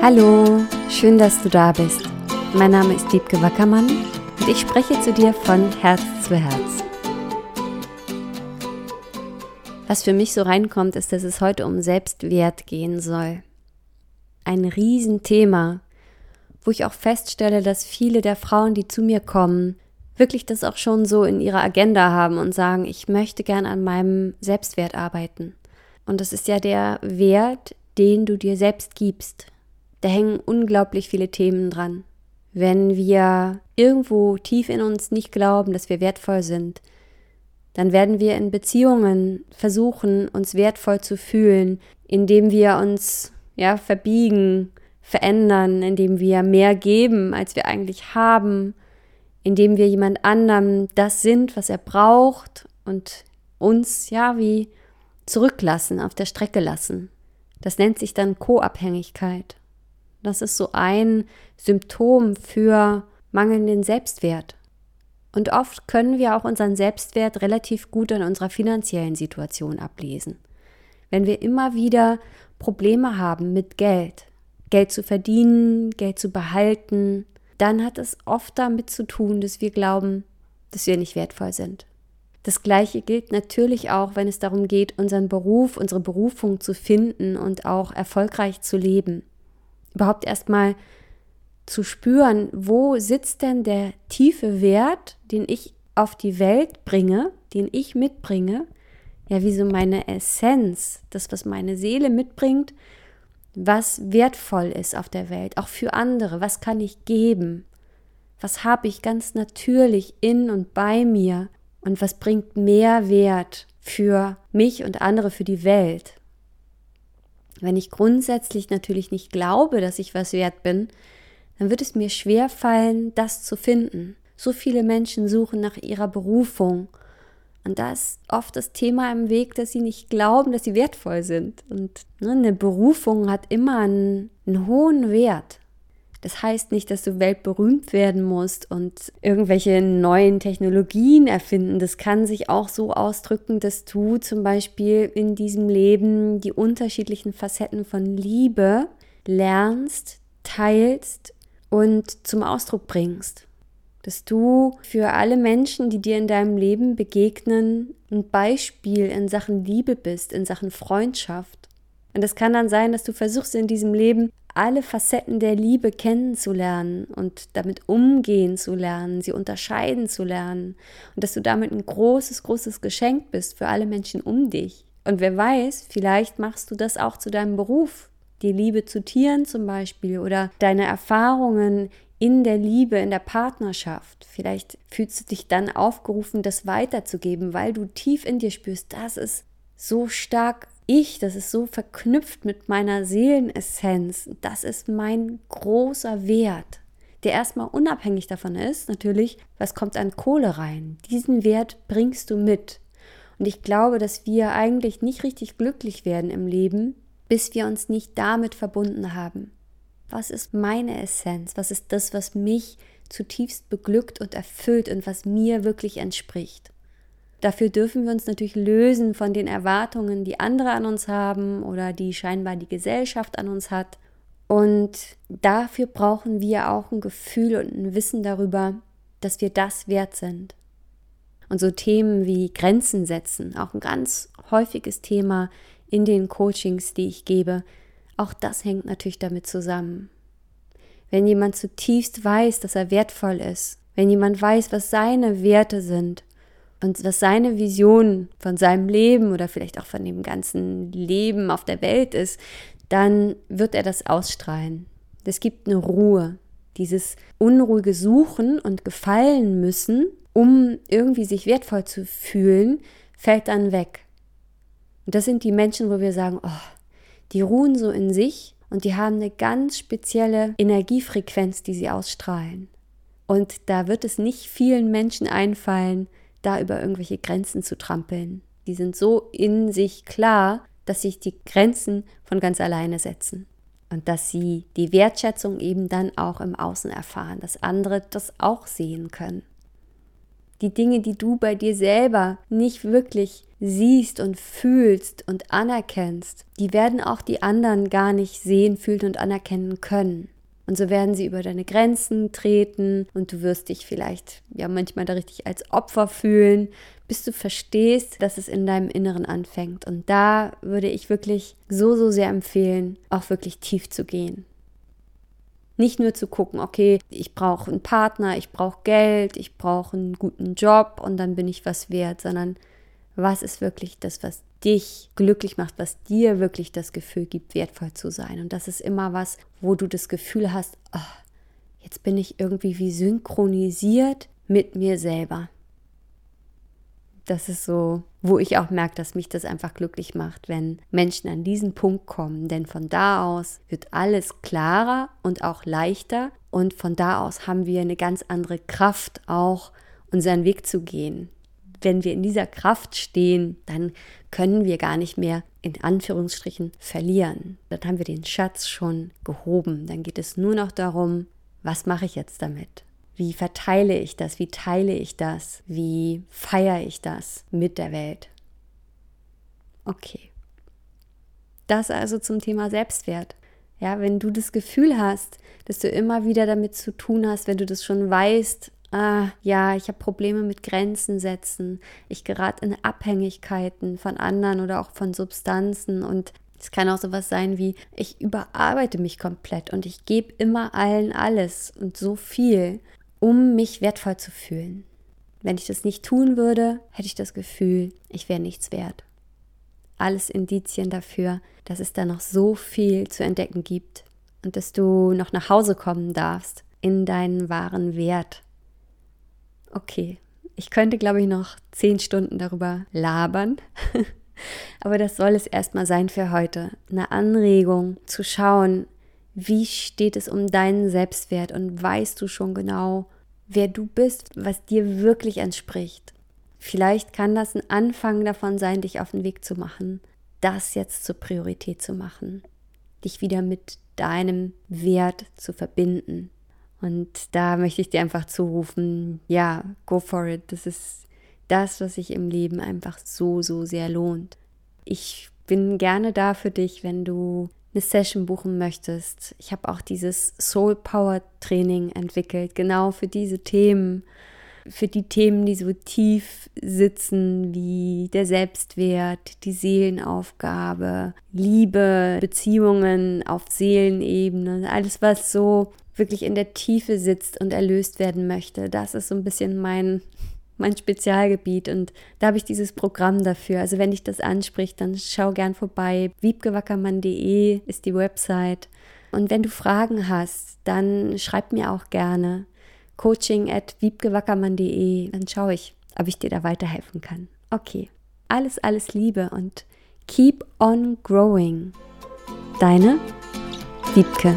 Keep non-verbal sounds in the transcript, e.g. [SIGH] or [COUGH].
Hallo, schön, dass du da bist. Mein Name ist Diebke Wackermann und ich spreche zu dir von Herz zu Herz. Was für mich so reinkommt, ist, dass es heute um Selbstwert gehen soll. Ein Riesenthema, wo ich auch feststelle, dass viele der Frauen, die zu mir kommen, wirklich das auch schon so in ihrer Agenda haben und sagen, ich möchte gern an meinem Selbstwert arbeiten. Und das ist ja der Wert, den du dir selbst gibst. Da hängen unglaublich viele Themen dran. Wenn wir irgendwo tief in uns nicht glauben, dass wir wertvoll sind, dann werden wir in Beziehungen versuchen, uns wertvoll zu fühlen, indem wir uns ja verbiegen, verändern, indem wir mehr geben, als wir eigentlich haben, indem wir jemand anderem das sind, was er braucht und uns ja wie zurücklassen, auf der Strecke lassen. Das nennt sich dann Co-Abhängigkeit. Das ist so ein Symptom für mangelnden Selbstwert. Und oft können wir auch unseren Selbstwert relativ gut an unserer finanziellen Situation ablesen. Wenn wir immer wieder Probleme haben mit Geld, Geld zu verdienen, Geld zu behalten, dann hat es oft damit zu tun, dass wir glauben, dass wir nicht wertvoll sind. Das Gleiche gilt natürlich auch, wenn es darum geht, unseren Beruf, unsere Berufung zu finden und auch erfolgreich zu leben. Überhaupt erstmal zu spüren, wo sitzt denn der tiefe Wert, den ich auf die Welt bringe, den ich mitbringe, ja, wie so meine Essenz, das, was meine Seele mitbringt, was wertvoll ist auf der Welt, auch für andere, was kann ich geben, was habe ich ganz natürlich in und bei mir? Und was bringt mehr Wert für mich und andere, für die Welt. Wenn ich grundsätzlich natürlich nicht glaube, dass ich was wert bin, dann wird es mir schwer fallen, das zu finden. So viele Menschen suchen nach ihrer Berufung. Und da ist oft das Thema im Weg, dass sie nicht glauben, dass sie wertvoll sind. Und ne, eine Berufung hat immer einen, einen hohen Wert. Das heißt nicht, dass du weltberühmt werden musst und irgendwelche neuen Technologien erfinden. Das kann sich auch so ausdrücken, dass du zum Beispiel in diesem Leben die unterschiedlichen Facetten von Liebe lernst, teilst und zum Ausdruck bringst. Dass du für alle Menschen, die dir in deinem Leben begegnen, ein Beispiel in Sachen Liebe bist, in Sachen Freundschaft. Und es kann dann sein, dass du versuchst in diesem Leben alle Facetten der Liebe kennenzulernen und damit umgehen zu lernen, sie unterscheiden zu lernen und dass du damit ein großes, großes Geschenk bist für alle Menschen um dich. Und wer weiß, vielleicht machst du das auch zu deinem Beruf, die Liebe zu Tieren zum Beispiel oder deine Erfahrungen in der Liebe, in der Partnerschaft. Vielleicht fühlst du dich dann aufgerufen, das weiterzugeben, weil du tief in dir spürst, das ist so stark ich, das ist so verknüpft mit meiner Seelenessenz, das ist mein großer Wert, der erstmal unabhängig davon ist, natürlich, was kommt an Kohle rein. Diesen Wert bringst du mit. Und ich glaube, dass wir eigentlich nicht richtig glücklich werden im Leben, bis wir uns nicht damit verbunden haben. Was ist meine Essenz? Was ist das, was mich zutiefst beglückt und erfüllt und was mir wirklich entspricht? Dafür dürfen wir uns natürlich lösen von den Erwartungen, die andere an uns haben oder die scheinbar die Gesellschaft an uns hat. Und dafür brauchen wir auch ein Gefühl und ein Wissen darüber, dass wir das wert sind. Und so Themen wie Grenzen setzen, auch ein ganz häufiges Thema in den Coachings, die ich gebe, auch das hängt natürlich damit zusammen. Wenn jemand zutiefst weiß, dass er wertvoll ist, wenn jemand weiß, was seine Werte sind, und was seine Vision von seinem Leben oder vielleicht auch von dem ganzen Leben auf der Welt ist, dann wird er das ausstrahlen. Es gibt eine Ruhe, dieses unruhige Suchen und gefallen müssen, um irgendwie sich wertvoll zu fühlen, fällt dann weg. Und das sind die Menschen, wo wir sagen, oh, die ruhen so in sich und die haben eine ganz spezielle Energiefrequenz, die sie ausstrahlen. Und da wird es nicht vielen Menschen einfallen, da über irgendwelche Grenzen zu trampeln. Die sind so in sich klar, dass sich die Grenzen von ganz alleine setzen. Und dass sie die Wertschätzung eben dann auch im Außen erfahren, dass andere das auch sehen können. Die Dinge, die du bei dir selber nicht wirklich siehst und fühlst und anerkennst, die werden auch die anderen gar nicht sehen, fühlen und anerkennen können. Und so werden sie über deine Grenzen treten und du wirst dich vielleicht ja manchmal da richtig als Opfer fühlen, bis du verstehst, dass es in deinem Inneren anfängt. Und da würde ich wirklich so, so sehr empfehlen, auch wirklich tief zu gehen. Nicht nur zu gucken, okay, ich brauche einen Partner, ich brauche Geld, ich brauche einen guten Job und dann bin ich was wert, sondern was ist wirklich das, was dich glücklich macht, was dir wirklich das Gefühl gibt, wertvoll zu sein. Und das ist immer was, wo du das Gefühl hast, oh, jetzt bin ich irgendwie wie synchronisiert mit mir selber. Das ist so, wo ich auch merke, dass mich das einfach glücklich macht, wenn Menschen an diesen Punkt kommen. Denn von da aus wird alles klarer und auch leichter. Und von da aus haben wir eine ganz andere Kraft, auch unseren Weg zu gehen wenn wir in dieser Kraft stehen, dann können wir gar nicht mehr in Anführungsstrichen verlieren. Dann haben wir den Schatz schon gehoben. Dann geht es nur noch darum, was mache ich jetzt damit? Wie verteile ich das? Wie teile ich das? Wie feiere ich das mit der Welt? Okay. Das also zum Thema Selbstwert. Ja, wenn du das Gefühl hast, dass du immer wieder damit zu tun hast, wenn du das schon weißt, ah, ja, ich habe Probleme mit Grenzen setzen, ich gerate in Abhängigkeiten von anderen oder auch von Substanzen und es kann auch sowas sein wie, ich überarbeite mich komplett und ich gebe immer allen alles und so viel, um mich wertvoll zu fühlen. Wenn ich das nicht tun würde, hätte ich das Gefühl, ich wäre nichts wert. Alles Indizien dafür, dass es da noch so viel zu entdecken gibt und dass du noch nach Hause kommen darfst in deinen wahren Wert okay, ich könnte, glaube ich, noch zehn Stunden darüber labern. [LAUGHS] Aber das soll es erstmal sein für heute. Eine Anregung zu schauen, wie steht es um deinen Selbstwert und weißt du schon genau, wer du bist, was dir wirklich entspricht. Vielleicht kann das ein Anfang davon sein, dich auf den Weg zu machen, das jetzt zur Priorität zu machen, dich wieder mit deinem Wert zu verbinden, und da möchte ich dir einfach zurufen, ja, go for it. Das ist das, was sich im Leben einfach so, so sehr lohnt. Ich bin gerne da für dich, wenn du eine Session buchen möchtest. Ich habe auch dieses Soul Power Training entwickelt, genau für diese Themen, für die Themen, die so tief sitzen, wie der Selbstwert, die Seelenaufgabe, Liebe, Beziehungen auf Seelenebene, alles, was so wirklich in der Tiefe sitzt und erlöst werden möchte. Das ist so ein bisschen mein, mein Spezialgebiet und da habe ich dieses Programm dafür. Also wenn dich das anspricht, dann schau gern vorbei. wiebgewackermann.de ist die Website. Und wenn du Fragen hast, dann schreib mir auch gerne coaching at wiebgewackermann.de. Dann schaue ich, ob ich dir da weiterhelfen kann. Okay, alles, alles Liebe und keep on growing. Deine Wiebke.